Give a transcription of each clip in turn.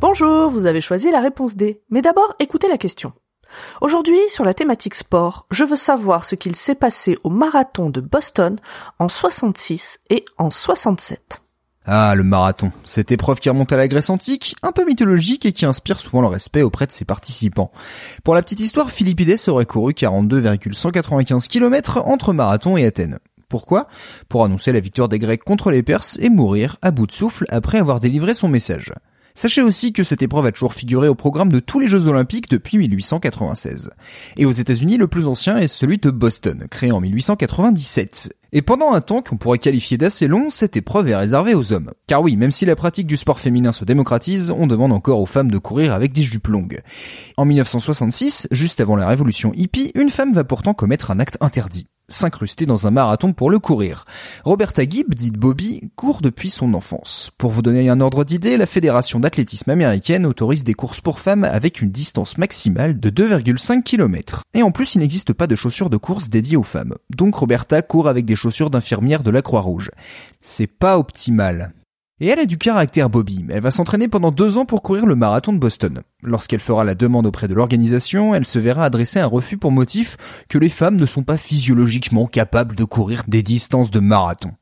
Bonjour, vous avez choisi la réponse D. Mais d'abord, écoutez la question. Aujourd'hui, sur la thématique sport, je veux savoir ce qu'il s'est passé au marathon de Boston en 66 et en 67. Ah, le marathon. Cette épreuve qui remonte à la Grèce antique, un peu mythologique et qui inspire souvent le respect auprès de ses participants. Pour la petite histoire, Philippides aurait couru 42,195 km entre Marathon et Athènes. Pourquoi? Pour annoncer la victoire des Grecs contre les Perses et mourir à bout de souffle après avoir délivré son message. Sachez aussi que cette épreuve a toujours figuré au programme de tous les Jeux Olympiques depuis 1896. Et aux États-Unis, le plus ancien est celui de Boston, créé en 1897. Et pendant un temps qu'on pourrait qualifier d'assez long, cette épreuve est réservée aux hommes. Car oui, même si la pratique du sport féminin se démocratise, on demande encore aux femmes de courir avec des jupes longues. En 1966, juste avant la révolution hippie, une femme va pourtant commettre un acte interdit s'incruster dans un marathon pour le courir. Roberta Gibb, dite Bobby, court depuis son enfance. Pour vous donner un ordre d'idée, la Fédération d'athlétisme américaine autorise des courses pour femmes avec une distance maximale de 2,5 km. Et en plus, il n'existe pas de chaussures de course dédiées aux femmes. Donc Roberta court avec des chaussures d'infirmière de la Croix-Rouge. C'est pas optimal. Et elle a du caractère Bobby. Elle va s'entraîner pendant deux ans pour courir le marathon de Boston. Lorsqu'elle fera la demande auprès de l'organisation, elle se verra adresser un refus pour motif que les femmes ne sont pas physiologiquement capables de courir des distances de marathon.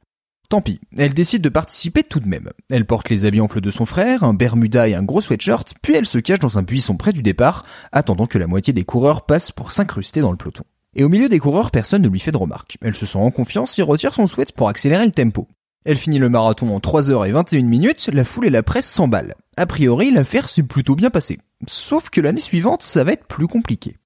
Tant pis, elle décide de participer tout de même. Elle porte les habits amples de son frère, un bermuda et un gros sweatshirt, puis elle se cache dans un buisson près du départ, attendant que la moitié des coureurs passent pour s'incruster dans le peloton. Et au milieu des coureurs, personne ne lui fait de remarques. Elle se sent en confiance et retire son sweat pour accélérer le tempo. Elle finit le marathon en 3h21 minutes, la foule et la presse s'emballent. A priori, l'affaire s'est plutôt bien passée. Sauf que l'année suivante, ça va être plus compliqué.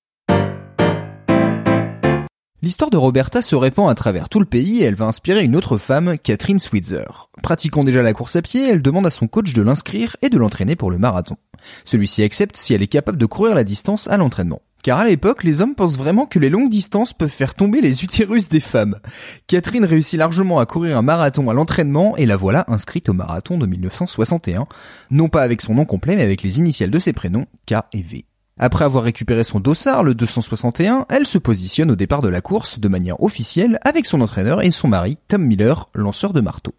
L'histoire de Roberta se répand à travers tout le pays et elle va inspirer une autre femme, Catherine Switzer. Pratiquant déjà la course à pied, elle demande à son coach de l'inscrire et de l'entraîner pour le marathon. Celui-ci accepte si elle est capable de courir la distance à l'entraînement. Car à l'époque, les hommes pensent vraiment que les longues distances peuvent faire tomber les utérus des femmes. Catherine réussit largement à courir un marathon à l'entraînement et la voilà inscrite au marathon de 1961, non pas avec son nom complet mais avec les initiales de ses prénoms, K et V. Après avoir récupéré son dossard, le 261, elle se positionne au départ de la course de manière officielle avec son entraîneur et son mari, Tom Miller, lanceur de marteau.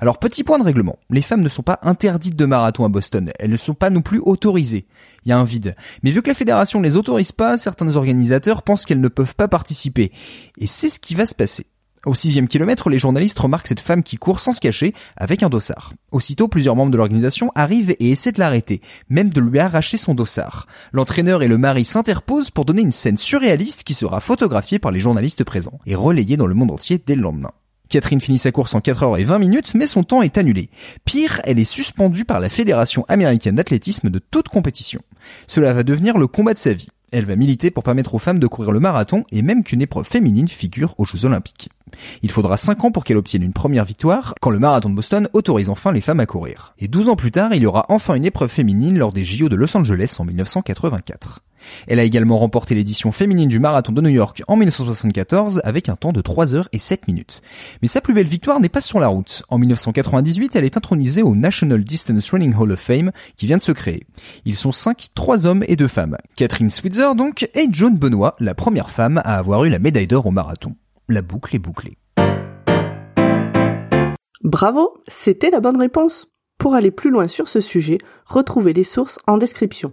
Alors petit point de règlement, les femmes ne sont pas interdites de marathon à Boston, elles ne sont pas non plus autorisées. Il y a un vide. Mais vu que la fédération ne les autorise pas, certains organisateurs pensent qu'elles ne peuvent pas participer. Et c'est ce qui va se passer. Au sixième kilomètre, les journalistes remarquent cette femme qui court sans se cacher avec un dossard. Aussitôt, plusieurs membres de l'organisation arrivent et essaient de l'arrêter, même de lui arracher son dossard. L'entraîneur et le mari s'interposent pour donner une scène surréaliste qui sera photographiée par les journalistes présents et relayée dans le monde entier dès le lendemain. Catherine finit sa course en 4 heures et 20 minutes, mais son temps est annulé. Pire, elle est suspendue par la Fédération américaine d'athlétisme de toute compétition. Cela va devenir le combat de sa vie. Elle va militer pour permettre aux femmes de courir le marathon et même qu'une épreuve féminine figure aux Jeux Olympiques. Il faudra 5 ans pour qu'elle obtienne une première victoire, quand le marathon de Boston autorise enfin les femmes à courir. Et 12 ans plus tard, il y aura enfin une épreuve féminine lors des JO de Los Angeles en 1984. Elle a également remporté l'édition féminine du marathon de New York en 1974 avec un temps de 3 heures et 7 minutes. Mais sa plus belle victoire n'est pas sur la route. En 1998, elle est intronisée au National Distance Running Hall of Fame qui vient de se créer. Ils sont 5, 3 hommes et 2 femmes. Catherine Switzer donc et Joan Benoit, la première femme à avoir eu la médaille d'or au marathon. La boucle est bouclée. Bravo, c'était la bonne réponse. Pour aller plus loin sur ce sujet, retrouvez les sources en description.